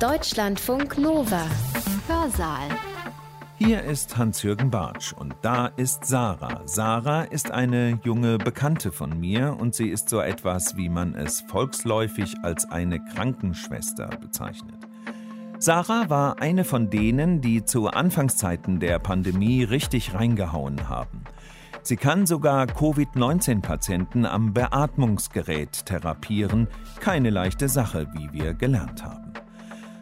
Deutschlandfunk Nova. Hörsaal. Hier ist Hans-Jürgen Bartsch und da ist Sarah. Sarah ist eine junge Bekannte von mir und sie ist so etwas, wie man es volksläufig als eine Krankenschwester bezeichnet. Sarah war eine von denen, die zu Anfangszeiten der Pandemie richtig reingehauen haben. Sie kann sogar Covid-19-Patienten am Beatmungsgerät therapieren. Keine leichte Sache, wie wir gelernt haben.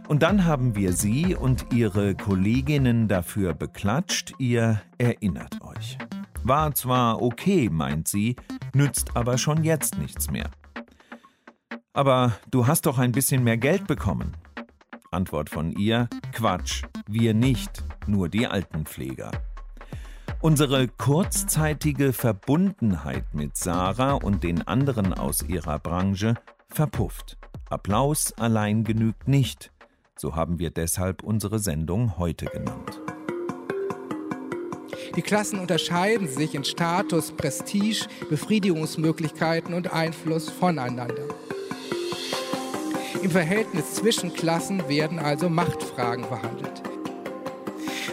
Und dann haben wir Sie und Ihre Kolleginnen dafür beklatscht, ihr erinnert euch. War zwar okay, meint sie, nützt aber schon jetzt nichts mehr. Aber du hast doch ein bisschen mehr Geld bekommen. Antwort von ihr: Quatsch, wir nicht, nur die Altenpfleger. Unsere kurzzeitige Verbundenheit mit Sarah und den anderen aus ihrer Branche verpufft. Applaus allein genügt nicht. So haben wir deshalb unsere Sendung heute genannt. Die Klassen unterscheiden sich in Status, Prestige, Befriedigungsmöglichkeiten und Einfluss voneinander. Im Verhältnis zwischen Klassen werden also Machtfragen behandelt.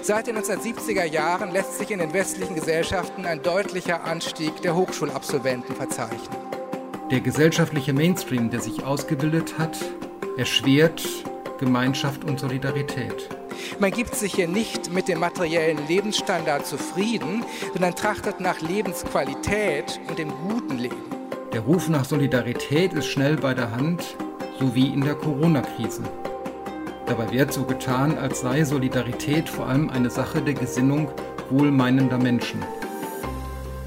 Seit den 1970er Jahren lässt sich in den westlichen Gesellschaften ein deutlicher Anstieg der Hochschulabsolventen verzeichnen. Der gesellschaftliche Mainstream, der sich ausgebildet hat, erschwert Gemeinschaft und Solidarität. Man gibt sich hier nicht mit dem materiellen Lebensstandard zufrieden, sondern trachtet nach Lebensqualität und dem guten Leben. Der Ruf nach Solidarität ist schnell bei der Hand, so wie in der Corona-Krise. Dabei wird so getan, als sei Solidarität vor allem eine Sache der Gesinnung wohlmeinender Menschen.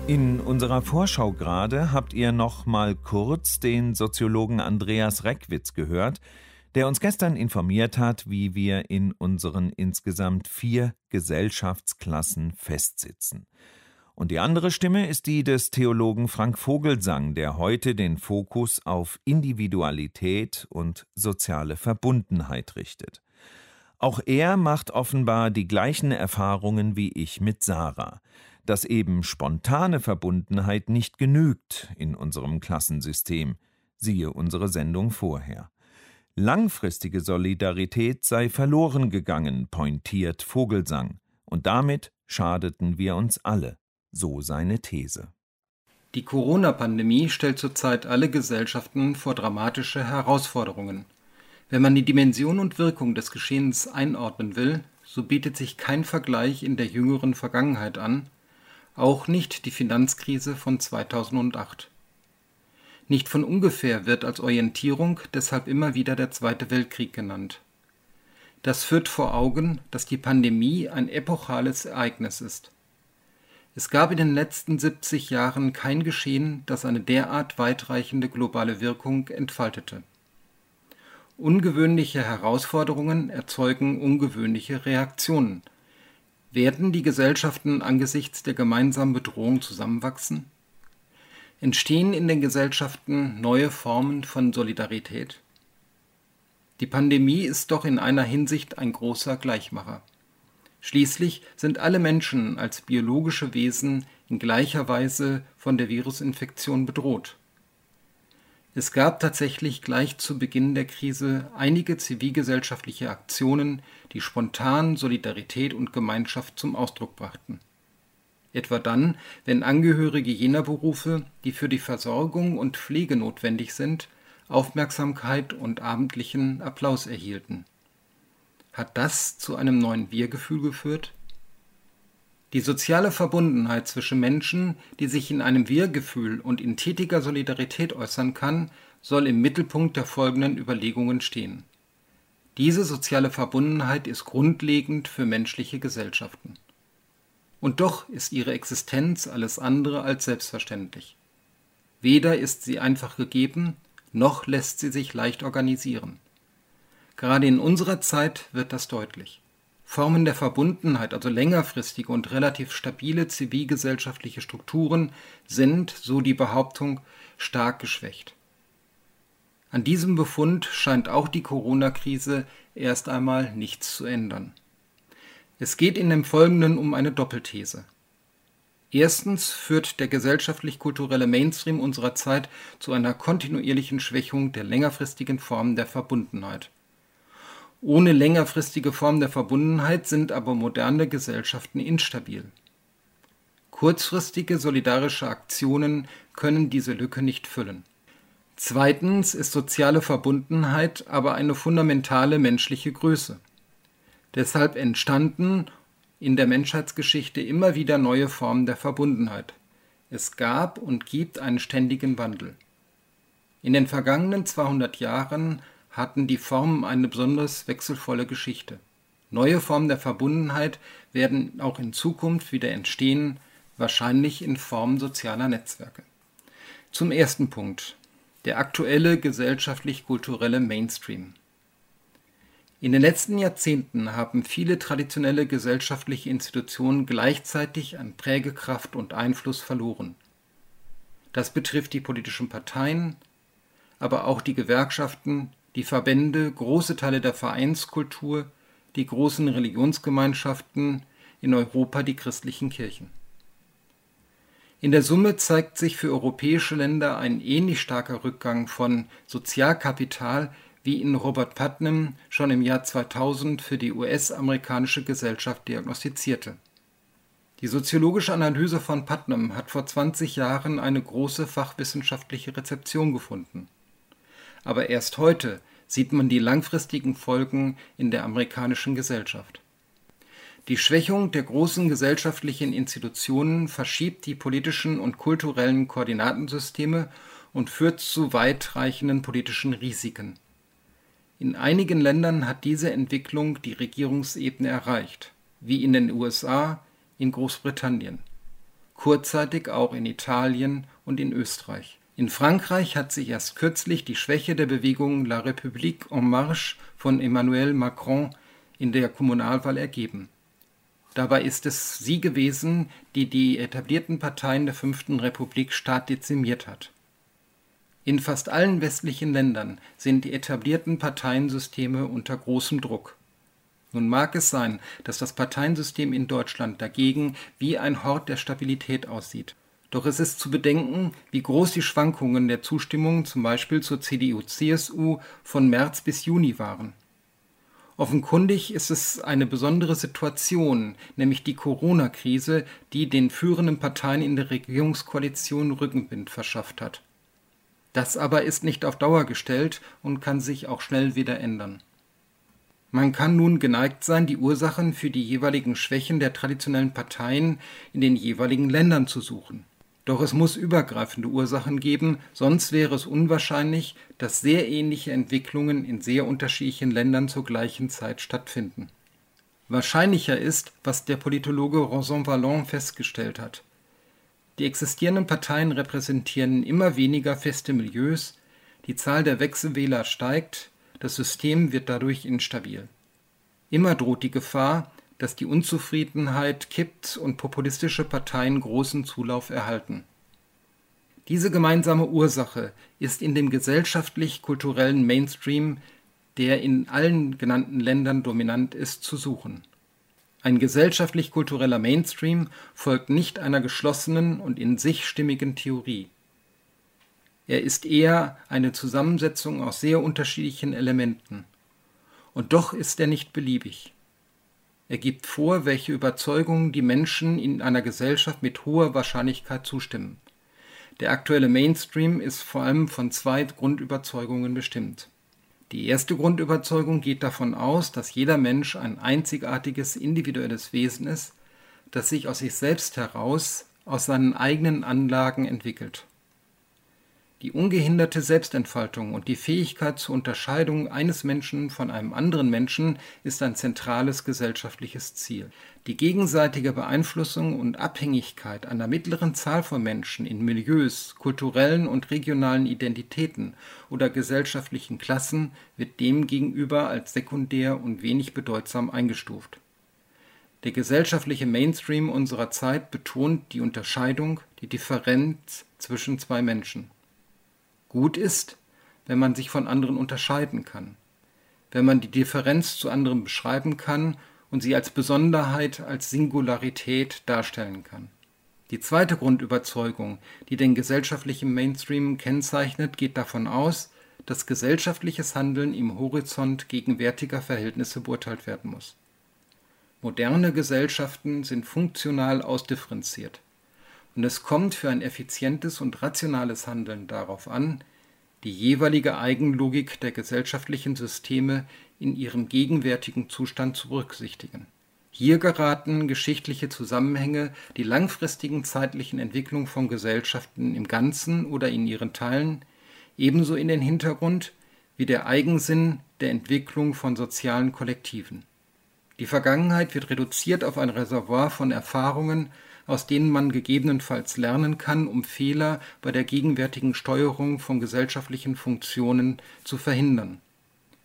In unserer Vorschau gerade habt ihr noch mal kurz den Soziologen Andreas Reckwitz gehört, der uns gestern informiert hat, wie wir in unseren insgesamt vier Gesellschaftsklassen festsitzen. Und die andere Stimme ist die des Theologen Frank Vogelsang, der heute den Fokus auf Individualität und soziale Verbundenheit richtet. Auch er macht offenbar die gleichen Erfahrungen wie ich mit Sarah, dass eben spontane Verbundenheit nicht genügt in unserem Klassensystem. Siehe unsere Sendung vorher. Langfristige Solidarität sei verloren gegangen, pointiert Vogelsang, und damit schadeten wir uns alle, so seine These. Die Corona-Pandemie stellt zurzeit alle Gesellschaften vor dramatische Herausforderungen. Wenn man die Dimension und Wirkung des Geschehens einordnen will, so bietet sich kein Vergleich in der jüngeren Vergangenheit an, auch nicht die Finanzkrise von 2008. Nicht von ungefähr wird als Orientierung deshalb immer wieder der Zweite Weltkrieg genannt. Das führt vor Augen, dass die Pandemie ein epochales Ereignis ist. Es gab in den letzten 70 Jahren kein Geschehen, das eine derart weitreichende globale Wirkung entfaltete. Ungewöhnliche Herausforderungen erzeugen ungewöhnliche Reaktionen. Werden die Gesellschaften angesichts der gemeinsamen Bedrohung zusammenwachsen? Entstehen in den Gesellschaften neue Formen von Solidarität? Die Pandemie ist doch in einer Hinsicht ein großer Gleichmacher. Schließlich sind alle Menschen als biologische Wesen in gleicher Weise von der Virusinfektion bedroht. Es gab tatsächlich gleich zu Beginn der Krise einige zivilgesellschaftliche Aktionen, die spontan Solidarität und Gemeinschaft zum Ausdruck brachten etwa dann, wenn Angehörige jener Berufe, die für die Versorgung und Pflege notwendig sind, Aufmerksamkeit und abendlichen Applaus erhielten. Hat das zu einem neuen Wir-Gefühl geführt? Die soziale Verbundenheit zwischen Menschen, die sich in einem Wir-Gefühl und in tätiger Solidarität äußern kann, soll im Mittelpunkt der folgenden Überlegungen stehen. Diese soziale Verbundenheit ist grundlegend für menschliche Gesellschaften. Und doch ist ihre Existenz alles andere als selbstverständlich. Weder ist sie einfach gegeben, noch lässt sie sich leicht organisieren. Gerade in unserer Zeit wird das deutlich. Formen der Verbundenheit, also längerfristige und relativ stabile zivilgesellschaftliche Strukturen, sind, so die Behauptung, stark geschwächt. An diesem Befund scheint auch die Corona-Krise erst einmal nichts zu ändern. Es geht in dem Folgenden um eine Doppelthese. Erstens führt der gesellschaftlich-kulturelle Mainstream unserer Zeit zu einer kontinuierlichen Schwächung der längerfristigen Formen der Verbundenheit. Ohne längerfristige Form der Verbundenheit sind aber moderne Gesellschaften instabil. Kurzfristige solidarische Aktionen können diese Lücke nicht füllen. Zweitens ist soziale Verbundenheit aber eine fundamentale menschliche Größe. Deshalb entstanden in der Menschheitsgeschichte immer wieder neue Formen der Verbundenheit. Es gab und gibt einen ständigen Wandel. In den vergangenen 200 Jahren hatten die Formen eine besonders wechselvolle Geschichte. Neue Formen der Verbundenheit werden auch in Zukunft wieder entstehen, wahrscheinlich in Form sozialer Netzwerke. Zum ersten Punkt. Der aktuelle gesellschaftlich-kulturelle Mainstream. In den letzten Jahrzehnten haben viele traditionelle gesellschaftliche Institutionen gleichzeitig an Prägekraft und Einfluss verloren. Das betrifft die politischen Parteien, aber auch die Gewerkschaften, die Verbände, große Teile der Vereinskultur, die großen Religionsgemeinschaften, in Europa die christlichen Kirchen. In der Summe zeigt sich für europäische Länder ein ähnlich starker Rückgang von Sozialkapital wie ihn Robert Putnam schon im Jahr 2000 für die US-amerikanische Gesellschaft diagnostizierte. Die soziologische Analyse von Putnam hat vor 20 Jahren eine große fachwissenschaftliche Rezeption gefunden. Aber erst heute sieht man die langfristigen Folgen in der amerikanischen Gesellschaft. Die Schwächung der großen gesellschaftlichen Institutionen verschiebt die politischen und kulturellen Koordinatensysteme und führt zu weitreichenden politischen Risiken. In einigen Ländern hat diese Entwicklung die Regierungsebene erreicht, wie in den USA, in Großbritannien, kurzzeitig auch in Italien und in Österreich. In Frankreich hat sich erst kürzlich die Schwäche der Bewegung La République en Marche von Emmanuel Macron in der Kommunalwahl ergeben. Dabei ist es sie gewesen, die die etablierten Parteien der Fünften Republik stark dezimiert hat in fast allen westlichen Ländern sind die etablierten Parteiensysteme unter großem Druck. Nun mag es sein, dass das Parteiensystem in Deutschland dagegen wie ein Hort der Stabilität aussieht. Doch es ist zu bedenken, wie groß die Schwankungen der Zustimmung zum Beispiel zur CDU-CSU von März bis Juni waren. Offenkundig ist es eine besondere Situation, nämlich die Corona-Krise, die den führenden Parteien in der Regierungskoalition Rückenwind verschafft hat. Das aber ist nicht auf Dauer gestellt und kann sich auch schnell wieder ändern. Man kann nun geneigt sein, die Ursachen für die jeweiligen Schwächen der traditionellen Parteien in den jeweiligen Ländern zu suchen. Doch es muss übergreifende Ursachen geben, sonst wäre es unwahrscheinlich, dass sehr ähnliche Entwicklungen in sehr unterschiedlichen Ländern zur gleichen Zeit stattfinden. Wahrscheinlicher ist, was der Politologe Rosan Vallon festgestellt hat. Die existierenden Parteien repräsentieren immer weniger feste Milieus, die Zahl der Wechselwähler steigt, das System wird dadurch instabil. Immer droht die Gefahr, dass die Unzufriedenheit kippt und populistische Parteien großen Zulauf erhalten. Diese gemeinsame Ursache ist in dem gesellschaftlich-kulturellen Mainstream, der in allen genannten Ländern dominant ist, zu suchen. Ein gesellschaftlich-kultureller Mainstream folgt nicht einer geschlossenen und in sich stimmigen Theorie. Er ist eher eine Zusammensetzung aus sehr unterschiedlichen Elementen. Und doch ist er nicht beliebig. Er gibt vor, welche Überzeugungen die Menschen in einer Gesellschaft mit hoher Wahrscheinlichkeit zustimmen. Der aktuelle Mainstream ist vor allem von zwei Grundüberzeugungen bestimmt. Die erste Grundüberzeugung geht davon aus, dass jeder Mensch ein einzigartiges individuelles Wesen ist, das sich aus sich selbst heraus, aus seinen eigenen Anlagen entwickelt. Die ungehinderte Selbstentfaltung und die Fähigkeit zur Unterscheidung eines Menschen von einem anderen Menschen ist ein zentrales gesellschaftliches Ziel. Die gegenseitige Beeinflussung und Abhängigkeit einer mittleren Zahl von Menschen in Milieus, kulturellen und regionalen Identitäten oder gesellschaftlichen Klassen wird demgegenüber als sekundär und wenig bedeutsam eingestuft. Der gesellschaftliche Mainstream unserer Zeit betont die Unterscheidung, die Differenz zwischen zwei Menschen. Gut ist, wenn man sich von anderen unterscheiden kann, wenn man die Differenz zu anderen beschreiben kann und sie als Besonderheit, als Singularität darstellen kann. Die zweite Grundüberzeugung, die den gesellschaftlichen Mainstream kennzeichnet, geht davon aus, dass gesellschaftliches Handeln im Horizont gegenwärtiger Verhältnisse beurteilt werden muss. Moderne Gesellschaften sind funktional ausdifferenziert. Und es kommt für ein effizientes und rationales Handeln darauf an, die jeweilige Eigenlogik der gesellschaftlichen Systeme in ihrem gegenwärtigen Zustand zu berücksichtigen. Hier geraten geschichtliche Zusammenhänge die langfristigen zeitlichen Entwicklung von Gesellschaften im Ganzen oder in ihren Teilen ebenso in den Hintergrund wie der Eigensinn der Entwicklung von sozialen Kollektiven. Die Vergangenheit wird reduziert auf ein Reservoir von Erfahrungen, aus denen man gegebenenfalls lernen kann, um Fehler bei der gegenwärtigen Steuerung von gesellschaftlichen Funktionen zu verhindern.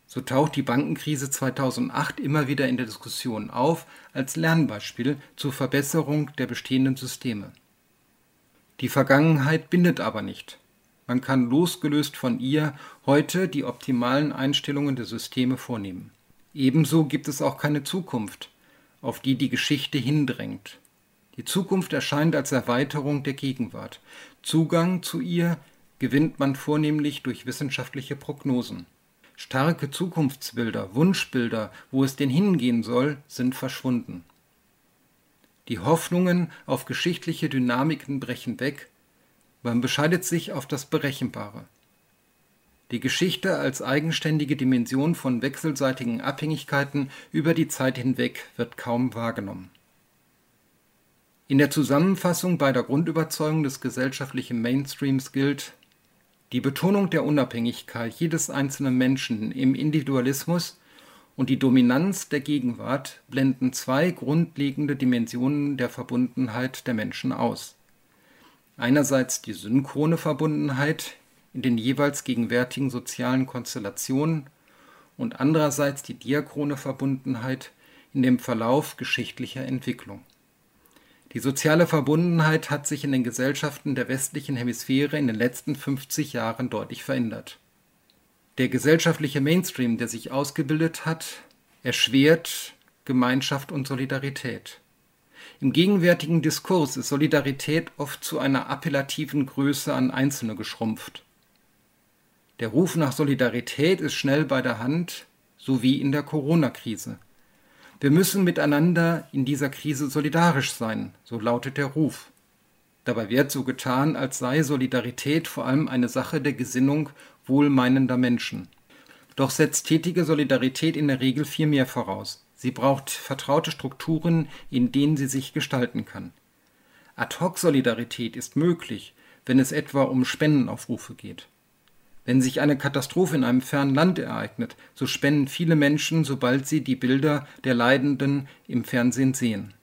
So taucht die Bankenkrise 2008 immer wieder in der Diskussion auf als Lernbeispiel zur Verbesserung der bestehenden Systeme. Die Vergangenheit bindet aber nicht. Man kann losgelöst von ihr heute die optimalen Einstellungen der Systeme vornehmen. Ebenso gibt es auch keine Zukunft, auf die die Geschichte hindrängt. Die Zukunft erscheint als Erweiterung der Gegenwart. Zugang zu ihr gewinnt man vornehmlich durch wissenschaftliche Prognosen. Starke Zukunftsbilder, Wunschbilder, wo es denn hingehen soll, sind verschwunden. Die Hoffnungen auf geschichtliche Dynamiken brechen weg, man bescheidet sich auf das Berechenbare. Die Geschichte als eigenständige Dimension von wechselseitigen Abhängigkeiten über die Zeit hinweg wird kaum wahrgenommen. In der Zusammenfassung beider Grundüberzeugungen des gesellschaftlichen Mainstreams gilt, die Betonung der Unabhängigkeit jedes einzelnen Menschen im Individualismus und die Dominanz der Gegenwart blenden zwei grundlegende Dimensionen der Verbundenheit der Menschen aus. Einerseits die synchrone Verbundenheit in den jeweils gegenwärtigen sozialen Konstellationen und andererseits die diachrone Verbundenheit in dem Verlauf geschichtlicher Entwicklung. Die soziale Verbundenheit hat sich in den Gesellschaften der westlichen Hemisphäre in den letzten 50 Jahren deutlich verändert. Der gesellschaftliche Mainstream, der sich ausgebildet hat, erschwert Gemeinschaft und Solidarität. Im gegenwärtigen Diskurs ist Solidarität oft zu einer appellativen Größe an Einzelne geschrumpft. Der Ruf nach Solidarität ist schnell bei der Hand, so wie in der Corona-Krise. Wir müssen miteinander in dieser Krise solidarisch sein, so lautet der Ruf. Dabei wird so getan, als sei Solidarität vor allem eine Sache der Gesinnung wohlmeinender Menschen. Doch setzt tätige Solidarität in der Regel viel mehr voraus. Sie braucht vertraute Strukturen, in denen sie sich gestalten kann. Ad-hoc-Solidarität ist möglich, wenn es etwa um Spendenaufrufe geht. Wenn sich eine Katastrophe in einem fernen Land ereignet, so spenden viele Menschen, sobald sie die Bilder der Leidenden im Fernsehen sehen.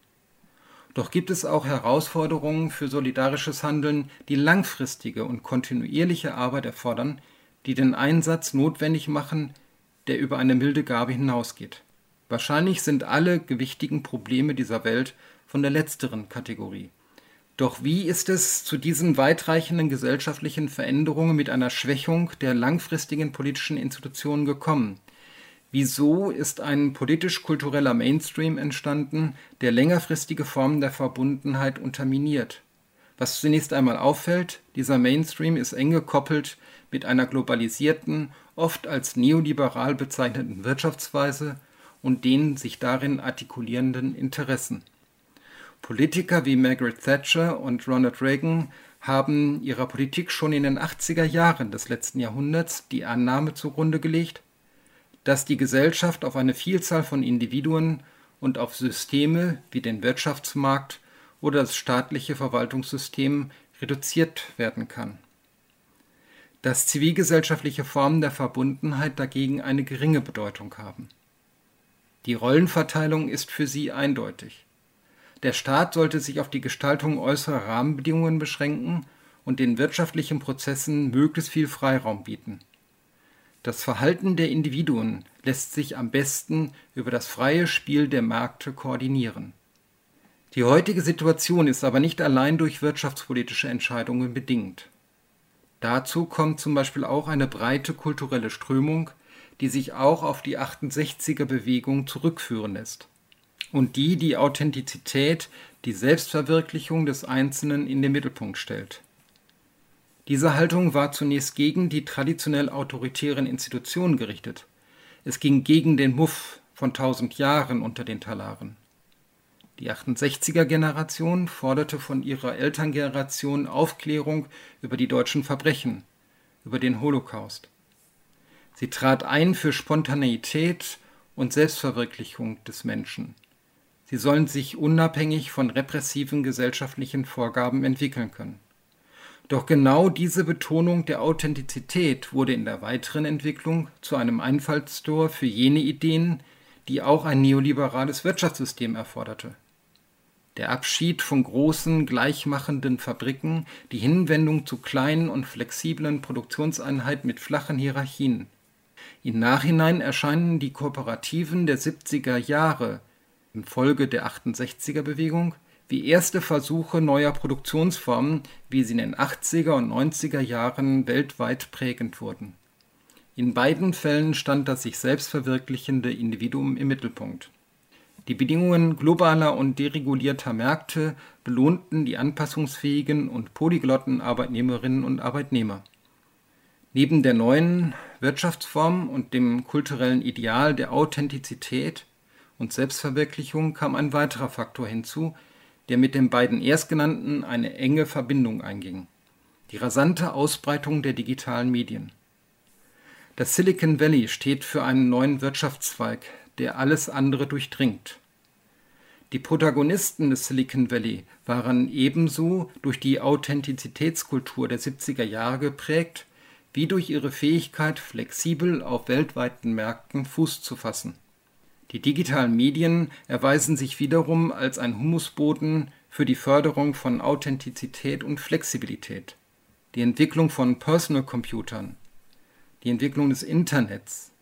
Doch gibt es auch Herausforderungen für solidarisches Handeln, die langfristige und kontinuierliche Arbeit erfordern, die den Einsatz notwendig machen, der über eine milde Gabe hinausgeht. Wahrscheinlich sind alle gewichtigen Probleme dieser Welt von der letzteren Kategorie. Doch wie ist es zu diesen weitreichenden gesellschaftlichen Veränderungen mit einer Schwächung der langfristigen politischen Institutionen gekommen? Wieso ist ein politisch-kultureller Mainstream entstanden, der längerfristige Formen der Verbundenheit unterminiert? Was zunächst einmal auffällt, dieser Mainstream ist eng gekoppelt mit einer globalisierten, oft als neoliberal bezeichneten Wirtschaftsweise und den sich darin artikulierenden Interessen. Politiker wie Margaret Thatcher und Ronald Reagan haben ihrer Politik schon in den 80er Jahren des letzten Jahrhunderts die Annahme zugrunde gelegt, dass die Gesellschaft auf eine Vielzahl von Individuen und auf Systeme wie den Wirtschaftsmarkt oder das staatliche Verwaltungssystem reduziert werden kann. Dass zivilgesellschaftliche Formen der Verbundenheit dagegen eine geringe Bedeutung haben. Die Rollenverteilung ist für sie eindeutig. Der Staat sollte sich auf die Gestaltung äußerer Rahmenbedingungen beschränken und den wirtschaftlichen Prozessen möglichst viel Freiraum bieten. Das Verhalten der Individuen lässt sich am besten über das freie Spiel der Märkte koordinieren. Die heutige Situation ist aber nicht allein durch wirtschaftspolitische Entscheidungen bedingt. Dazu kommt zum Beispiel auch eine breite kulturelle Strömung, die sich auch auf die 68er Bewegung zurückführen lässt und die die Authentizität, die Selbstverwirklichung des Einzelnen in den Mittelpunkt stellt. Diese Haltung war zunächst gegen die traditionell autoritären Institutionen gerichtet. Es ging gegen den Muff von tausend Jahren unter den Talaren. Die 68er-Generation forderte von ihrer Elterngeneration Aufklärung über die deutschen Verbrechen, über den Holocaust. Sie trat ein für Spontaneität und Selbstverwirklichung des Menschen. Sie sollen sich unabhängig von repressiven gesellschaftlichen Vorgaben entwickeln können. Doch genau diese Betonung der Authentizität wurde in der weiteren Entwicklung zu einem Einfallstor für jene Ideen, die auch ein neoliberales Wirtschaftssystem erforderte. Der Abschied von großen, gleichmachenden Fabriken, die Hinwendung zu kleinen und flexiblen Produktionseinheiten mit flachen Hierarchien. Im Nachhinein erscheinen die Kooperativen der 70er Jahre infolge der 68er Bewegung wie erste Versuche neuer Produktionsformen, wie sie in den 80er und 90er Jahren weltweit prägend wurden. In beiden Fällen stand das sich selbst verwirklichende Individuum im Mittelpunkt. Die Bedingungen globaler und deregulierter Märkte belohnten die anpassungsfähigen und polyglotten Arbeitnehmerinnen und Arbeitnehmer. Neben der neuen Wirtschaftsform und dem kulturellen Ideal der Authentizität und Selbstverwirklichung kam ein weiterer Faktor hinzu, der mit den beiden erstgenannten eine enge Verbindung einging die rasante Ausbreitung der digitalen Medien. Das Silicon Valley steht für einen neuen Wirtschaftszweig, der alles andere durchdringt. Die Protagonisten des Silicon Valley waren ebenso durch die Authentizitätskultur der 70er Jahre geprägt, wie durch ihre Fähigkeit, flexibel auf weltweiten Märkten Fuß zu fassen. Die digitalen Medien erweisen sich wiederum als ein Humusboden für die Förderung von Authentizität und Flexibilität. Die Entwicklung von Personal Computern, die Entwicklung des Internets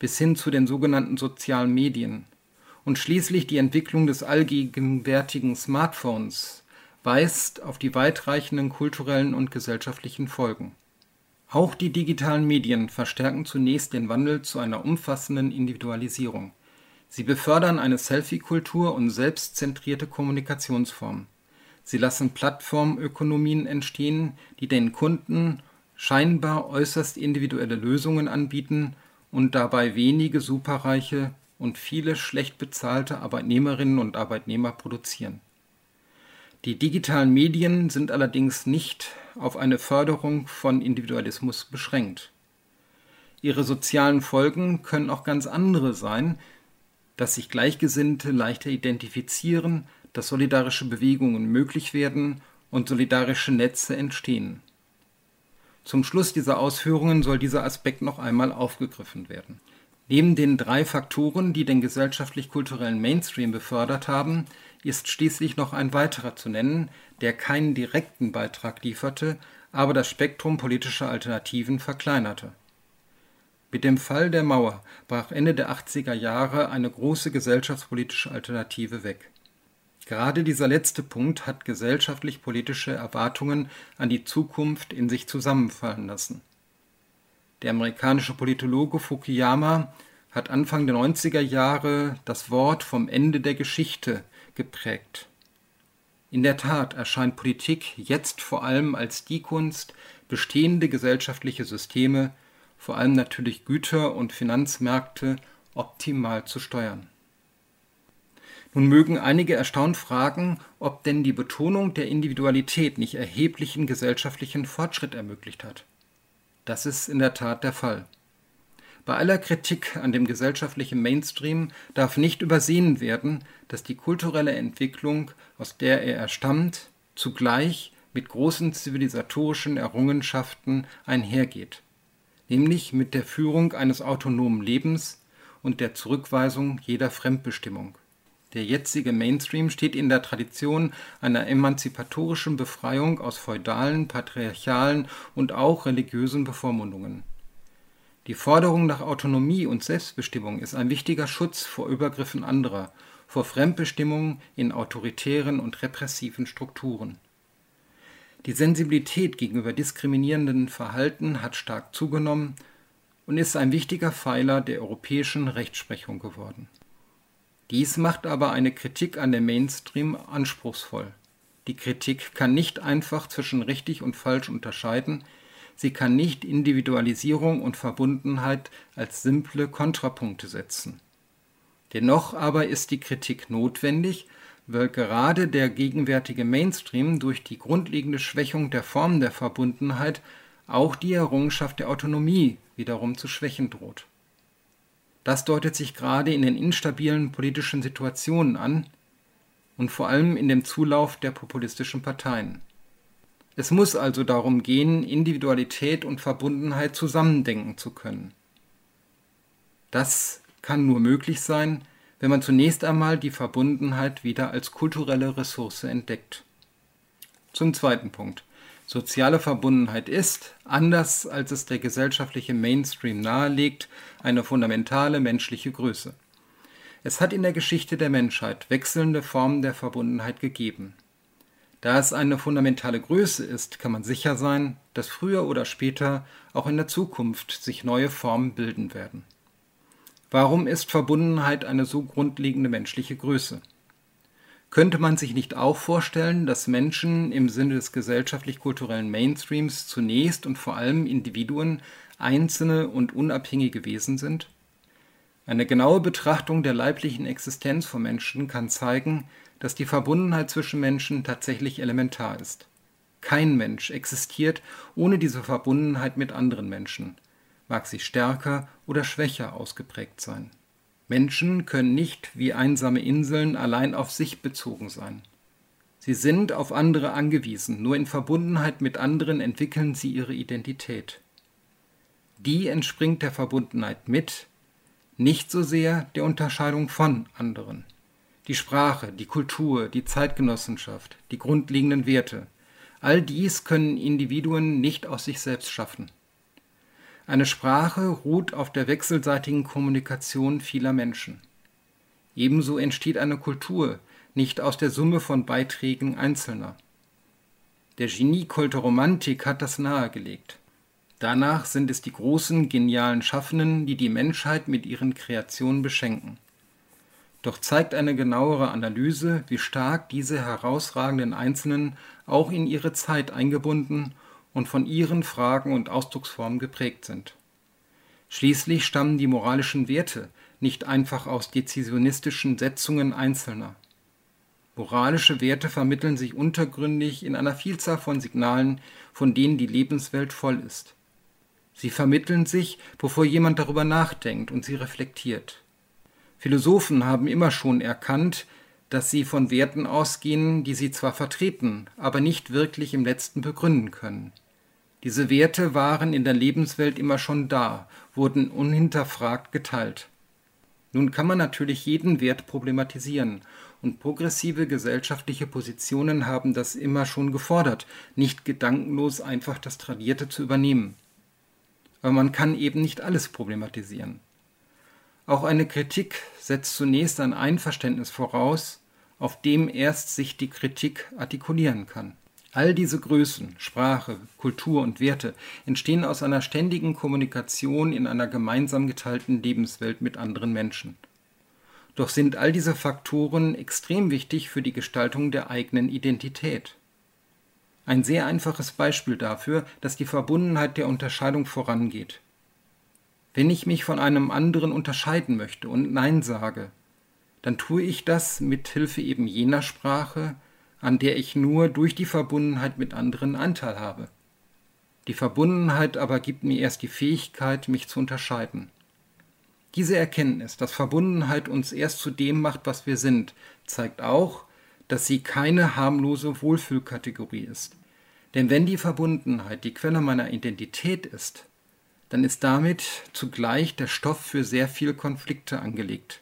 bis hin zu den sogenannten sozialen Medien und schließlich die Entwicklung des allgegenwärtigen Smartphones weist auf die weitreichenden kulturellen und gesellschaftlichen Folgen. Auch die digitalen Medien verstärken zunächst den Wandel zu einer umfassenden Individualisierung. Sie befördern eine Selfie-Kultur und selbstzentrierte Kommunikationsformen. Sie lassen Plattformökonomien entstehen, die den Kunden scheinbar äußerst individuelle Lösungen anbieten und dabei wenige superreiche und viele schlecht bezahlte Arbeitnehmerinnen und Arbeitnehmer produzieren. Die digitalen Medien sind allerdings nicht auf eine Förderung von Individualismus beschränkt. Ihre sozialen Folgen können auch ganz andere sein, dass sich Gleichgesinnte leichter identifizieren, dass solidarische Bewegungen möglich werden und solidarische Netze entstehen. Zum Schluss dieser Ausführungen soll dieser Aspekt noch einmal aufgegriffen werden. Neben den drei Faktoren, die den gesellschaftlich-kulturellen Mainstream befördert haben, ist schließlich noch ein weiterer zu nennen, der keinen direkten Beitrag lieferte, aber das Spektrum politischer Alternativen verkleinerte. Mit dem Fall der Mauer brach Ende der 80er Jahre eine große gesellschaftspolitische Alternative weg. Gerade dieser letzte Punkt hat gesellschaftlich-politische Erwartungen an die Zukunft in sich zusammenfallen lassen. Der amerikanische Politologe Fukuyama hat Anfang der 90er Jahre das Wort vom Ende der Geschichte geprägt. In der Tat erscheint Politik jetzt vor allem als die Kunst, bestehende gesellschaftliche Systeme vor allem natürlich Güter- und Finanzmärkte, optimal zu steuern. Nun mögen einige erstaunt fragen, ob denn die Betonung der Individualität nicht erheblichen gesellschaftlichen Fortschritt ermöglicht hat. Das ist in der Tat der Fall. Bei aller Kritik an dem gesellschaftlichen Mainstream darf nicht übersehen werden, dass die kulturelle Entwicklung, aus der er erstammt, zugleich mit großen zivilisatorischen Errungenschaften einhergeht nämlich mit der Führung eines autonomen Lebens und der Zurückweisung jeder Fremdbestimmung. Der jetzige Mainstream steht in der Tradition einer emanzipatorischen Befreiung aus feudalen, patriarchalen und auch religiösen Bevormundungen. Die Forderung nach Autonomie und Selbstbestimmung ist ein wichtiger Schutz vor Übergriffen anderer, vor Fremdbestimmung in autoritären und repressiven Strukturen. Die Sensibilität gegenüber diskriminierenden Verhalten hat stark zugenommen und ist ein wichtiger Pfeiler der europäischen Rechtsprechung geworden. Dies macht aber eine Kritik an dem Mainstream anspruchsvoll. Die Kritik kann nicht einfach zwischen richtig und falsch unterscheiden, sie kann nicht Individualisierung und Verbundenheit als simple Kontrapunkte setzen. Dennoch aber ist die Kritik notwendig, weil gerade der gegenwärtige Mainstream durch die grundlegende Schwächung der Formen der Verbundenheit auch die Errungenschaft der Autonomie wiederum zu schwächen droht. Das deutet sich gerade in den instabilen politischen Situationen an und vor allem in dem Zulauf der populistischen Parteien. Es muss also darum gehen, Individualität und Verbundenheit zusammendenken zu können. Das kann nur möglich sein, wenn man zunächst einmal die Verbundenheit wieder als kulturelle Ressource entdeckt. Zum zweiten Punkt. Soziale Verbundenheit ist, anders als es der gesellschaftliche Mainstream nahelegt, eine fundamentale menschliche Größe. Es hat in der Geschichte der Menschheit wechselnde Formen der Verbundenheit gegeben. Da es eine fundamentale Größe ist, kann man sicher sein, dass früher oder später auch in der Zukunft sich neue Formen bilden werden. Warum ist Verbundenheit eine so grundlegende menschliche Größe? Könnte man sich nicht auch vorstellen, dass Menschen im Sinne des gesellschaftlich-kulturellen Mainstreams zunächst und vor allem Individuen einzelne und unabhängige Wesen sind? Eine genaue Betrachtung der leiblichen Existenz von Menschen kann zeigen, dass die Verbundenheit zwischen Menschen tatsächlich elementar ist. Kein Mensch existiert ohne diese Verbundenheit mit anderen Menschen, mag sie stärker oder schwächer ausgeprägt sein. Menschen können nicht wie einsame Inseln allein auf sich bezogen sein. Sie sind auf andere angewiesen, nur in Verbundenheit mit anderen entwickeln sie ihre Identität. Die entspringt der Verbundenheit mit, nicht so sehr der Unterscheidung von anderen. Die Sprache, die Kultur, die Zeitgenossenschaft, die grundlegenden Werte, all dies können Individuen nicht aus sich selbst schaffen. Eine Sprache ruht auf der wechselseitigen Kommunikation vieler Menschen. Ebenso entsteht eine Kultur nicht aus der Summe von Beiträgen Einzelner. Der Geniekult Romantik hat das nahegelegt. Danach sind es die großen, genialen Schaffenden, die die Menschheit mit ihren Kreationen beschenken. Doch zeigt eine genauere Analyse, wie stark diese herausragenden Einzelnen auch in ihre Zeit eingebunden und von ihren Fragen und Ausdrucksformen geprägt sind. Schließlich stammen die moralischen Werte nicht einfach aus dezisionistischen Setzungen Einzelner. Moralische Werte vermitteln sich untergründig in einer Vielzahl von Signalen, von denen die Lebenswelt voll ist. Sie vermitteln sich, bevor jemand darüber nachdenkt und sie reflektiert. Philosophen haben immer schon erkannt, dass sie von Werten ausgehen, die sie zwar vertreten, aber nicht wirklich im letzten begründen können. Diese Werte waren in der Lebenswelt immer schon da, wurden unhinterfragt geteilt. Nun kann man natürlich jeden Wert problematisieren, und progressive gesellschaftliche Positionen haben das immer schon gefordert, nicht gedankenlos einfach das Tradierte zu übernehmen. Aber man kann eben nicht alles problematisieren. Auch eine Kritik setzt zunächst ein Einverständnis voraus, auf dem erst sich die Kritik artikulieren kann. All diese Größen, Sprache, Kultur und Werte entstehen aus einer ständigen Kommunikation in einer gemeinsam geteilten Lebenswelt mit anderen Menschen. Doch sind all diese Faktoren extrem wichtig für die Gestaltung der eigenen Identität. Ein sehr einfaches Beispiel dafür, dass die Verbundenheit der Unterscheidung vorangeht. Wenn ich mich von einem anderen unterscheiden möchte und Nein sage, dann tue ich das mit Hilfe eben jener Sprache, an der ich nur durch die Verbundenheit mit anderen Anteil habe. Die Verbundenheit aber gibt mir erst die Fähigkeit, mich zu unterscheiden. Diese Erkenntnis, dass Verbundenheit uns erst zu dem macht, was wir sind, zeigt auch, dass sie keine harmlose Wohlfühlkategorie ist. Denn wenn die Verbundenheit die Quelle meiner Identität ist, dann ist damit zugleich der Stoff für sehr viele Konflikte angelegt.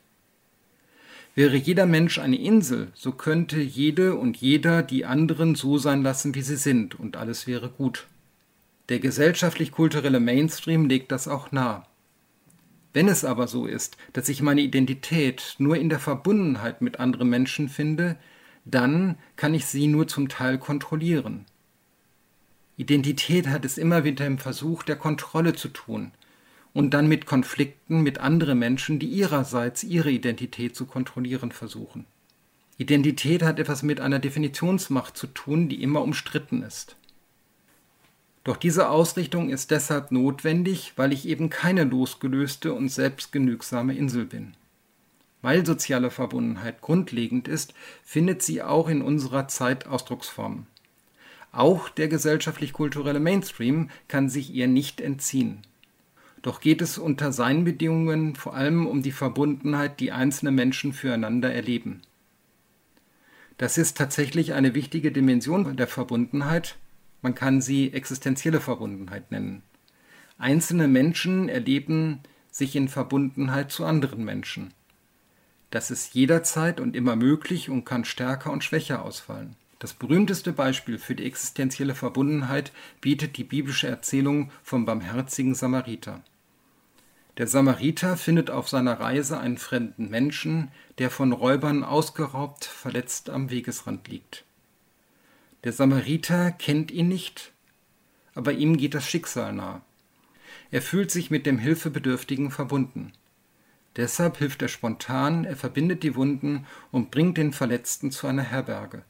Wäre jeder Mensch eine Insel, so könnte jede und jeder die anderen so sein lassen, wie sie sind, und alles wäre gut. Der gesellschaftlich-kulturelle Mainstream legt das auch nahe. Wenn es aber so ist, dass ich meine Identität nur in der Verbundenheit mit anderen Menschen finde, dann kann ich sie nur zum Teil kontrollieren. Identität hat es immer wieder im Versuch der Kontrolle zu tun, und dann mit Konflikten mit anderen Menschen, die ihrerseits ihre Identität zu kontrollieren versuchen. Identität hat etwas mit einer Definitionsmacht zu tun, die immer umstritten ist. Doch diese Ausrichtung ist deshalb notwendig, weil ich eben keine losgelöste und selbstgenügsame Insel bin. Weil soziale Verbundenheit grundlegend ist, findet sie auch in unserer Zeit Ausdrucksformen. Auch der gesellschaftlich-kulturelle Mainstream kann sich ihr nicht entziehen. Doch geht es unter seinen Bedingungen vor allem um die Verbundenheit, die einzelne Menschen füreinander erleben. Das ist tatsächlich eine wichtige Dimension der Verbundenheit, man kann sie existenzielle Verbundenheit nennen. Einzelne Menschen erleben sich in Verbundenheit zu anderen Menschen. Das ist jederzeit und immer möglich und kann stärker und schwächer ausfallen. Das berühmteste Beispiel für die existenzielle Verbundenheit bietet die biblische Erzählung vom barmherzigen Samariter. Der Samariter findet auf seiner Reise einen fremden Menschen, der von Räubern ausgeraubt, verletzt am Wegesrand liegt. Der Samariter kennt ihn nicht, aber ihm geht das Schicksal nah. Er fühlt sich mit dem Hilfebedürftigen verbunden. Deshalb hilft er spontan, er verbindet die Wunden und bringt den Verletzten zu einer Herberge.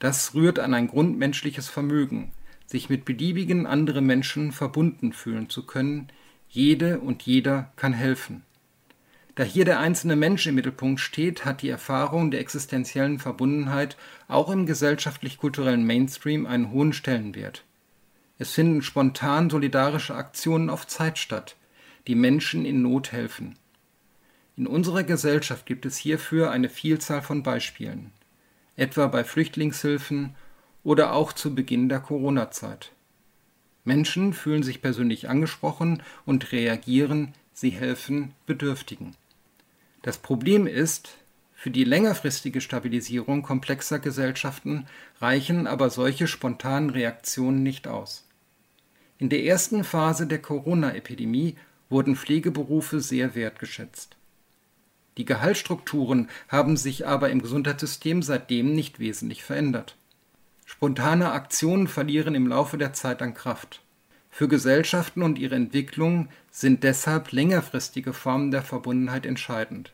Das rührt an ein grundmenschliches Vermögen, sich mit beliebigen anderen Menschen verbunden fühlen zu können, jede und jeder kann helfen. Da hier der einzelne Mensch im Mittelpunkt steht, hat die Erfahrung der existenziellen Verbundenheit auch im gesellschaftlich-kulturellen Mainstream einen hohen Stellenwert. Es finden spontan solidarische Aktionen auf Zeit statt, die Menschen in Not helfen. In unserer Gesellschaft gibt es hierfür eine Vielzahl von Beispielen, etwa bei Flüchtlingshilfen oder auch zu Beginn der Corona-Zeit. Menschen fühlen sich persönlich angesprochen und reagieren, sie helfen Bedürftigen. Das Problem ist, für die längerfristige Stabilisierung komplexer Gesellschaften reichen aber solche spontanen Reaktionen nicht aus. In der ersten Phase der Corona-Epidemie wurden Pflegeberufe sehr wertgeschätzt. Die Gehaltsstrukturen haben sich aber im Gesundheitssystem seitdem nicht wesentlich verändert. Spontane Aktionen verlieren im Laufe der Zeit an Kraft. Für Gesellschaften und ihre Entwicklung sind deshalb längerfristige Formen der Verbundenheit entscheidend.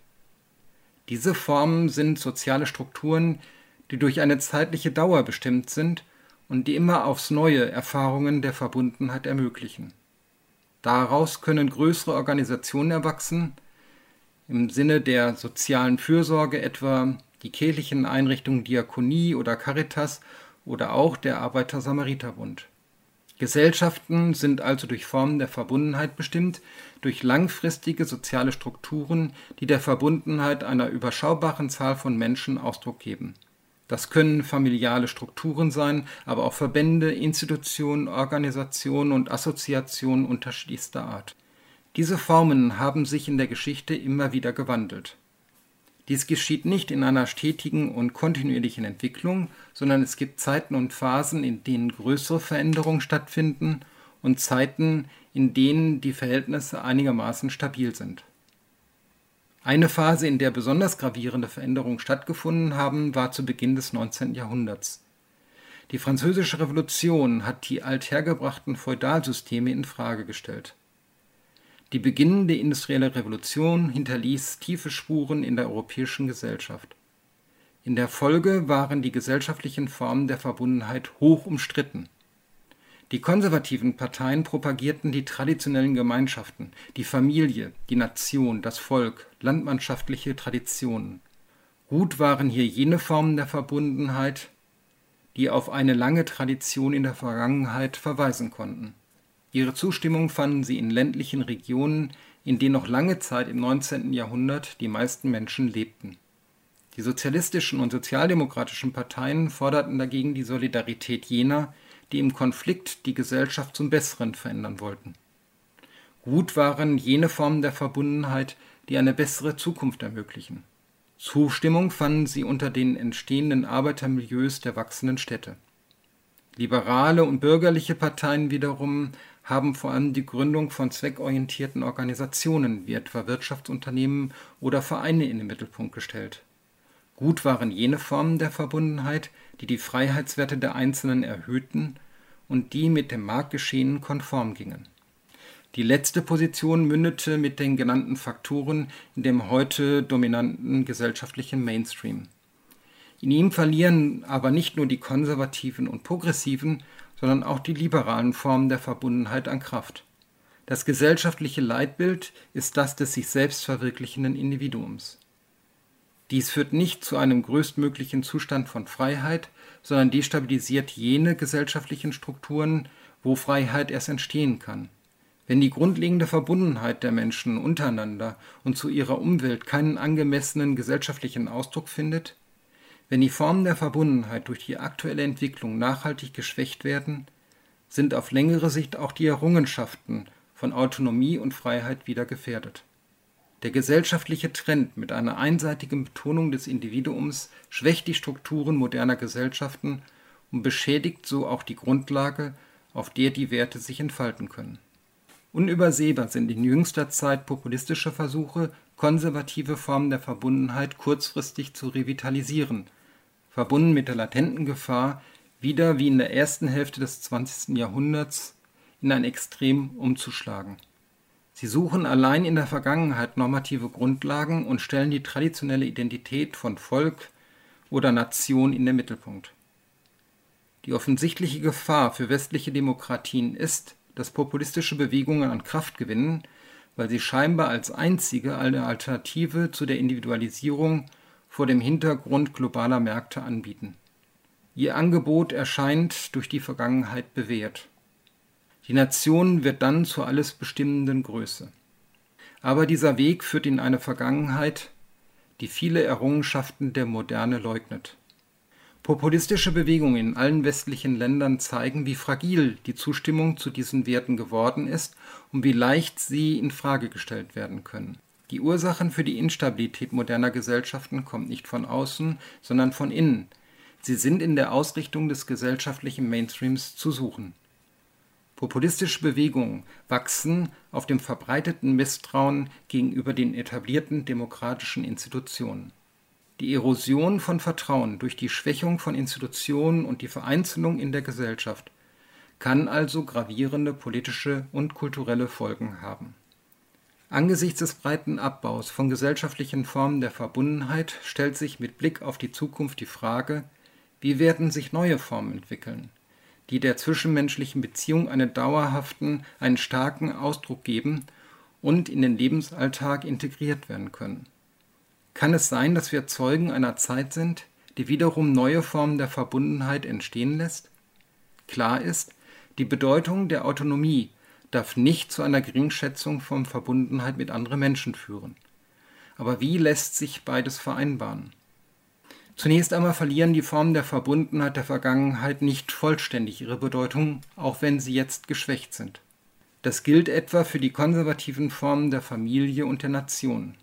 Diese Formen sind soziale Strukturen, die durch eine zeitliche Dauer bestimmt sind und die immer aufs neue Erfahrungen der Verbundenheit ermöglichen. Daraus können größere Organisationen erwachsen, im Sinne der sozialen Fürsorge etwa die kirchlichen Einrichtungen Diakonie oder Caritas oder auch der Arbeiter-Samariter-Bund. Gesellschaften sind also durch Formen der Verbundenheit bestimmt, durch langfristige soziale Strukturen, die der Verbundenheit einer überschaubaren Zahl von Menschen Ausdruck geben. Das können familiale Strukturen sein, aber auch Verbände, Institutionen, Organisationen und Assoziationen unterschiedlichster Art. Diese Formen haben sich in der Geschichte immer wieder gewandelt. Dies geschieht nicht in einer stetigen und kontinuierlichen Entwicklung, sondern es gibt Zeiten und Phasen, in denen größere Veränderungen stattfinden und Zeiten, in denen die Verhältnisse einigermaßen stabil sind. Eine Phase, in der besonders gravierende Veränderungen stattgefunden haben, war zu Beginn des 19. Jahrhunderts. Die Französische Revolution hat die althergebrachten Feudalsysteme in Frage gestellt. Die beginnende industrielle Revolution hinterließ tiefe Spuren in der europäischen Gesellschaft. In der Folge waren die gesellschaftlichen Formen der Verbundenheit hoch umstritten. Die konservativen Parteien propagierten die traditionellen Gemeinschaften, die Familie, die Nation, das Volk, landmannschaftliche Traditionen. Gut waren hier jene Formen der Verbundenheit, die auf eine lange Tradition in der Vergangenheit verweisen konnten. Ihre Zustimmung fanden sie in ländlichen Regionen, in denen noch lange Zeit im 19. Jahrhundert die meisten Menschen lebten. Die sozialistischen und sozialdemokratischen Parteien forderten dagegen die Solidarität jener, die im Konflikt die Gesellschaft zum Besseren verändern wollten. Gut waren jene Formen der Verbundenheit, die eine bessere Zukunft ermöglichen. Zustimmung fanden sie unter den entstehenden Arbeitermilieus der wachsenden Städte. Liberale und bürgerliche Parteien wiederum haben vor allem die Gründung von zweckorientierten Organisationen wie etwa Wirtschaftsunternehmen oder Vereine in den Mittelpunkt gestellt. Gut waren jene Formen der Verbundenheit, die die Freiheitswerte der Einzelnen erhöhten und die mit dem Marktgeschehen konform gingen. Die letzte Position mündete mit den genannten Faktoren in dem heute dominanten gesellschaftlichen Mainstream. In ihm verlieren aber nicht nur die konservativen und progressiven, sondern auch die liberalen Formen der Verbundenheit an Kraft. Das gesellschaftliche Leitbild ist das des sich selbst verwirklichenden Individuums. Dies führt nicht zu einem größtmöglichen Zustand von Freiheit, sondern destabilisiert jene gesellschaftlichen Strukturen, wo Freiheit erst entstehen kann. Wenn die grundlegende Verbundenheit der Menschen untereinander und zu ihrer Umwelt keinen angemessenen gesellschaftlichen Ausdruck findet, wenn die Formen der Verbundenheit durch die aktuelle Entwicklung nachhaltig geschwächt werden, sind auf längere Sicht auch die Errungenschaften von Autonomie und Freiheit wieder gefährdet. Der gesellschaftliche Trend mit einer einseitigen Betonung des Individuums schwächt die Strukturen moderner Gesellschaften und beschädigt so auch die Grundlage, auf der die Werte sich entfalten können. Unübersehbar sind in jüngster Zeit populistische Versuche, konservative Formen der Verbundenheit kurzfristig zu revitalisieren, verbunden mit der latenten Gefahr, wieder wie in der ersten Hälfte des 20. Jahrhunderts in ein Extrem umzuschlagen. Sie suchen allein in der Vergangenheit normative Grundlagen und stellen die traditionelle Identität von Volk oder Nation in den Mittelpunkt. Die offensichtliche Gefahr für westliche Demokratien ist, dass populistische Bewegungen an Kraft gewinnen, weil sie scheinbar als einzige eine Alternative zu der Individualisierung vor dem Hintergrund globaler Märkte anbieten. Ihr Angebot erscheint durch die Vergangenheit bewährt. Die Nation wird dann zur alles bestimmenden Größe. Aber dieser Weg führt in eine Vergangenheit, die viele Errungenschaften der Moderne leugnet. Populistische Bewegungen in allen westlichen Ländern zeigen, wie fragil die Zustimmung zu diesen Werten geworden ist und wie leicht sie in Frage gestellt werden können. Die Ursachen für die Instabilität moderner Gesellschaften kommen nicht von außen, sondern von innen. Sie sind in der Ausrichtung des gesellschaftlichen Mainstreams zu suchen. Populistische Bewegungen wachsen auf dem verbreiteten Misstrauen gegenüber den etablierten demokratischen Institutionen. Die Erosion von Vertrauen durch die Schwächung von Institutionen und die Vereinzelung in der Gesellschaft kann also gravierende politische und kulturelle Folgen haben. Angesichts des breiten Abbaus von gesellschaftlichen Formen der Verbundenheit stellt sich mit Blick auf die Zukunft die Frage, wie werden sich neue Formen entwickeln? die der zwischenmenschlichen Beziehung einen dauerhaften, einen starken Ausdruck geben und in den Lebensalltag integriert werden können. Kann es sein, dass wir Zeugen einer Zeit sind, die wiederum neue Formen der Verbundenheit entstehen lässt? Klar ist, die Bedeutung der Autonomie darf nicht zu einer Geringschätzung von Verbundenheit mit anderen Menschen führen. Aber wie lässt sich beides vereinbaren? Zunächst einmal verlieren die Formen der Verbundenheit der Vergangenheit nicht vollständig ihre Bedeutung, auch wenn sie jetzt geschwächt sind. Das gilt etwa für die konservativen Formen der Familie und der Nation.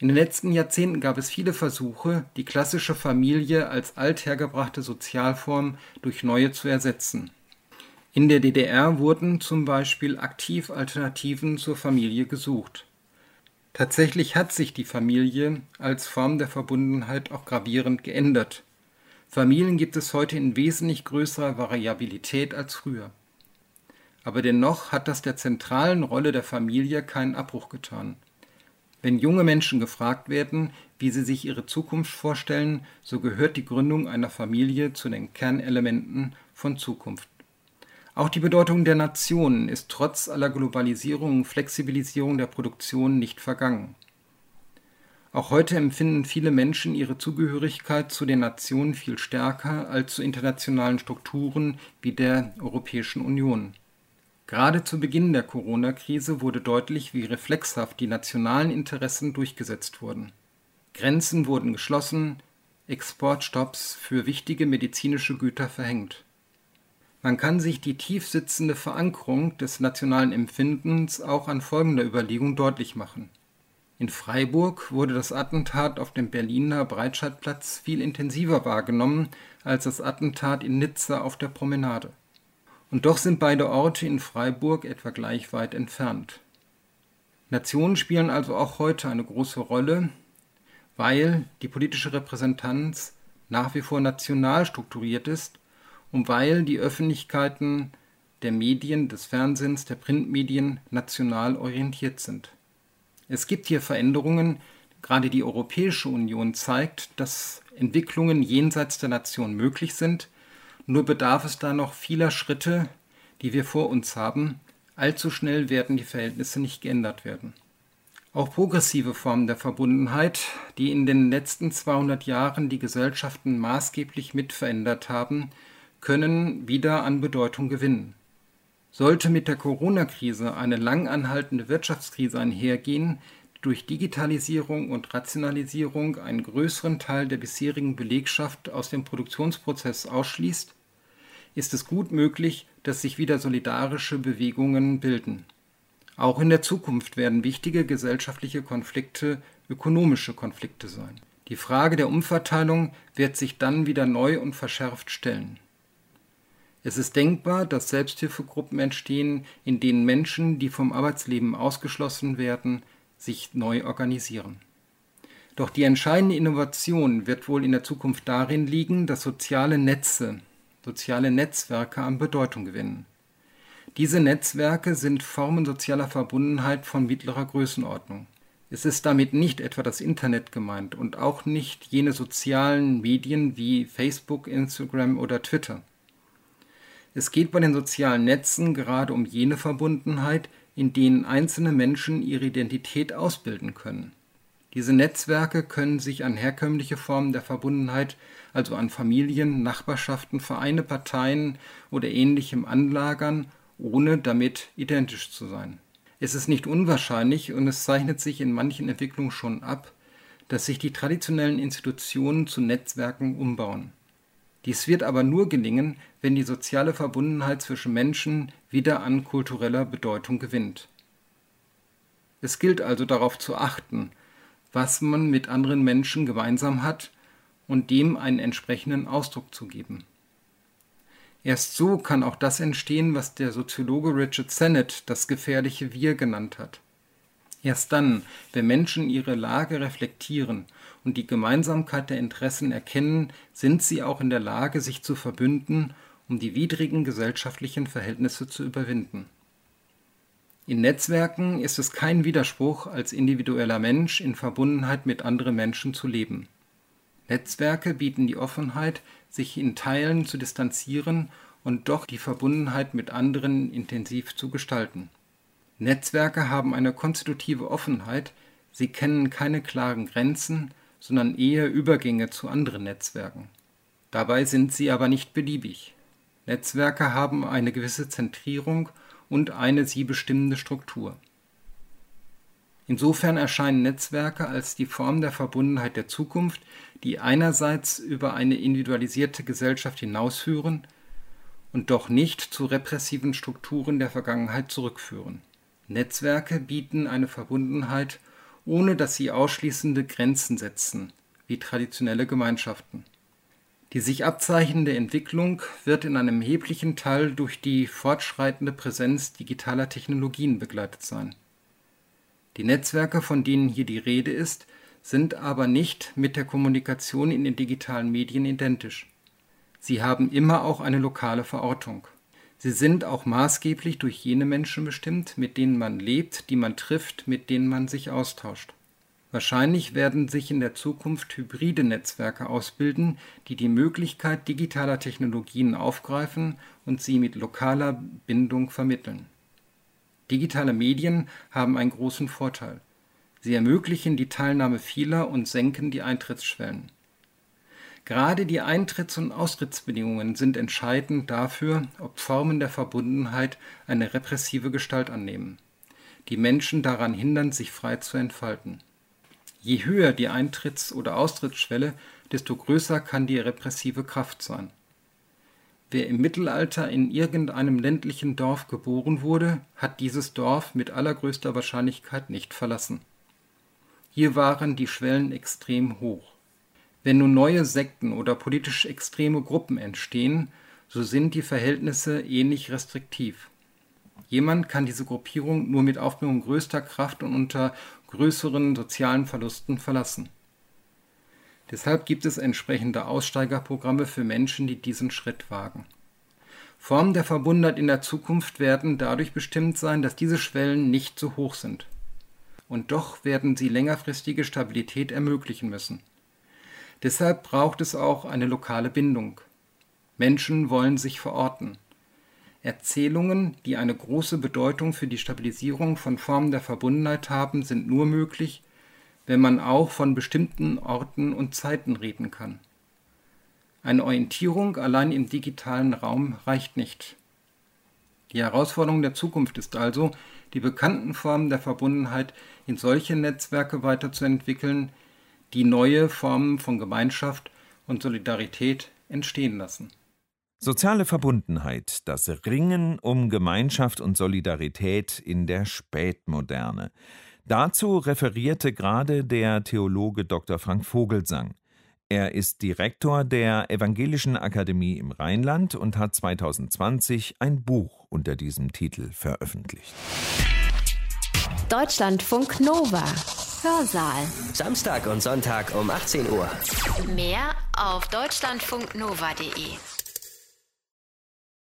In den letzten Jahrzehnten gab es viele Versuche, die klassische Familie als althergebrachte Sozialform durch neue zu ersetzen. In der DDR wurden zum Beispiel aktiv Alternativen zur Familie gesucht. Tatsächlich hat sich die Familie als Form der Verbundenheit auch gravierend geändert. Familien gibt es heute in wesentlich größerer Variabilität als früher. Aber dennoch hat das der zentralen Rolle der Familie keinen Abbruch getan. Wenn junge Menschen gefragt werden, wie sie sich ihre Zukunft vorstellen, so gehört die Gründung einer Familie zu den Kernelementen von Zukunft. Auch die Bedeutung der Nationen ist trotz aller Globalisierung und Flexibilisierung der Produktion nicht vergangen. Auch heute empfinden viele Menschen ihre Zugehörigkeit zu den Nationen viel stärker als zu internationalen Strukturen wie der Europäischen Union. Gerade zu Beginn der Corona-Krise wurde deutlich, wie reflexhaft die nationalen Interessen durchgesetzt wurden. Grenzen wurden geschlossen, Exportstopps für wichtige medizinische Güter verhängt. Man kann sich die tief sitzende Verankerung des nationalen Empfindens auch an folgender Überlegung deutlich machen. In Freiburg wurde das Attentat auf dem Berliner Breitscheidplatz viel intensiver wahrgenommen als das Attentat in Nizza auf der Promenade. Und doch sind beide Orte in Freiburg etwa gleich weit entfernt. Nationen spielen also auch heute eine große Rolle, weil die politische Repräsentanz nach wie vor national strukturiert ist und weil die Öffentlichkeiten der Medien, des Fernsehens, der Printmedien national orientiert sind. Es gibt hier Veränderungen, Gerade die Europäische Union zeigt, dass Entwicklungen jenseits der Nation möglich sind, nur bedarf es da noch vieler Schritte, die wir vor uns haben. Allzu schnell werden die Verhältnisse nicht geändert werden. Auch progressive Formen der Verbundenheit, die in den letzten 200 Jahren die Gesellschaften maßgeblich mitverändert haben, können wieder an Bedeutung gewinnen. Sollte mit der Corona-Krise eine lang anhaltende Wirtschaftskrise einhergehen, durch Digitalisierung und Rationalisierung einen größeren Teil der bisherigen Belegschaft aus dem Produktionsprozess ausschließt, ist es gut möglich, dass sich wieder solidarische Bewegungen bilden. Auch in der Zukunft werden wichtige gesellschaftliche Konflikte ökonomische Konflikte sein. Die Frage der Umverteilung wird sich dann wieder neu und verschärft stellen. Es ist denkbar, dass Selbsthilfegruppen entstehen, in denen Menschen, die vom Arbeitsleben ausgeschlossen werden, sich neu organisieren. Doch die entscheidende Innovation wird wohl in der Zukunft darin liegen, dass soziale Netze, soziale Netzwerke an Bedeutung gewinnen. Diese Netzwerke sind Formen sozialer Verbundenheit von mittlerer Größenordnung. Es ist damit nicht etwa das Internet gemeint und auch nicht jene sozialen Medien wie Facebook, Instagram oder Twitter. Es geht bei den sozialen Netzen gerade um jene Verbundenheit, in denen einzelne Menschen ihre Identität ausbilden können. Diese Netzwerke können sich an herkömmliche Formen der Verbundenheit, also an Familien, Nachbarschaften, Vereine, Parteien oder ähnlichem anlagern, ohne damit identisch zu sein. Es ist nicht unwahrscheinlich und es zeichnet sich in manchen Entwicklungen schon ab, dass sich die traditionellen Institutionen zu Netzwerken umbauen. Dies wird aber nur gelingen, wenn die soziale Verbundenheit zwischen Menschen wieder an kultureller Bedeutung gewinnt. Es gilt also darauf zu achten, was man mit anderen Menschen gemeinsam hat und dem einen entsprechenden Ausdruck zu geben. Erst so kann auch das entstehen, was der Soziologe Richard Sennett das gefährliche Wir genannt hat. Erst dann, wenn Menschen ihre Lage reflektieren und die Gemeinsamkeit der Interessen erkennen, sind sie auch in der Lage, sich zu verbünden, um die widrigen gesellschaftlichen Verhältnisse zu überwinden. In Netzwerken ist es kein Widerspruch, als individueller Mensch in Verbundenheit mit anderen Menschen zu leben. Netzwerke bieten die Offenheit, sich in Teilen zu distanzieren und doch die Verbundenheit mit anderen intensiv zu gestalten. Netzwerke haben eine konstitutive Offenheit, sie kennen keine klaren Grenzen, sondern eher Übergänge zu anderen Netzwerken. Dabei sind sie aber nicht beliebig. Netzwerke haben eine gewisse Zentrierung und eine sie bestimmende Struktur. Insofern erscheinen Netzwerke als die Form der Verbundenheit der Zukunft, die einerseits über eine individualisierte Gesellschaft hinausführen und doch nicht zu repressiven Strukturen der Vergangenheit zurückführen. Netzwerke bieten eine Verbundenheit ohne dass sie ausschließende Grenzen setzen, wie traditionelle Gemeinschaften. Die sich abzeichnende Entwicklung wird in einem erheblichen Teil durch die fortschreitende Präsenz digitaler Technologien begleitet sein. Die Netzwerke, von denen hier die Rede ist, sind aber nicht mit der Kommunikation in den digitalen Medien identisch. Sie haben immer auch eine lokale Verortung. Sie sind auch maßgeblich durch jene Menschen bestimmt, mit denen man lebt, die man trifft, mit denen man sich austauscht. Wahrscheinlich werden sich in der Zukunft hybride Netzwerke ausbilden, die die Möglichkeit digitaler Technologien aufgreifen und sie mit lokaler Bindung vermitteln. Digitale Medien haben einen großen Vorteil. Sie ermöglichen die Teilnahme vieler und senken die Eintrittsschwellen. Gerade die Eintritts- und Austrittsbedingungen sind entscheidend dafür, ob Formen der Verbundenheit eine repressive Gestalt annehmen, die Menschen daran hindern, sich frei zu entfalten. Je höher die Eintritts- oder Austrittsschwelle, desto größer kann die repressive Kraft sein. Wer im Mittelalter in irgendeinem ländlichen Dorf geboren wurde, hat dieses Dorf mit allergrößter Wahrscheinlichkeit nicht verlassen. Hier waren die Schwellen extrem hoch. Wenn nun neue Sekten oder politisch extreme Gruppen entstehen, so sind die Verhältnisse ähnlich restriktiv. Jemand kann diese Gruppierung nur mit Aufbringung größter Kraft und unter größeren sozialen Verlusten verlassen. Deshalb gibt es entsprechende Aussteigerprogramme für Menschen, die diesen Schritt wagen. Formen der Verbundenheit in der Zukunft werden dadurch bestimmt sein, dass diese Schwellen nicht so hoch sind. und doch werden sie längerfristige Stabilität ermöglichen müssen. Deshalb braucht es auch eine lokale Bindung. Menschen wollen sich verorten. Erzählungen, die eine große Bedeutung für die Stabilisierung von Formen der Verbundenheit haben, sind nur möglich, wenn man auch von bestimmten Orten und Zeiten reden kann. Eine Orientierung allein im digitalen Raum reicht nicht. Die Herausforderung der Zukunft ist also, die bekannten Formen der Verbundenheit in solche Netzwerke weiterzuentwickeln, die neue Formen von Gemeinschaft und Solidarität entstehen lassen. Soziale Verbundenheit, das Ringen um Gemeinschaft und Solidarität in der Spätmoderne. Dazu referierte gerade der Theologe Dr. Frank Vogelsang. Er ist Direktor der Evangelischen Akademie im Rheinland und hat 2020 ein Buch unter diesem Titel veröffentlicht. Deutschlandfunk Nova. Hörsaal. Samstag und Sonntag um 18 Uhr. Mehr auf deutschlandfunknova.de.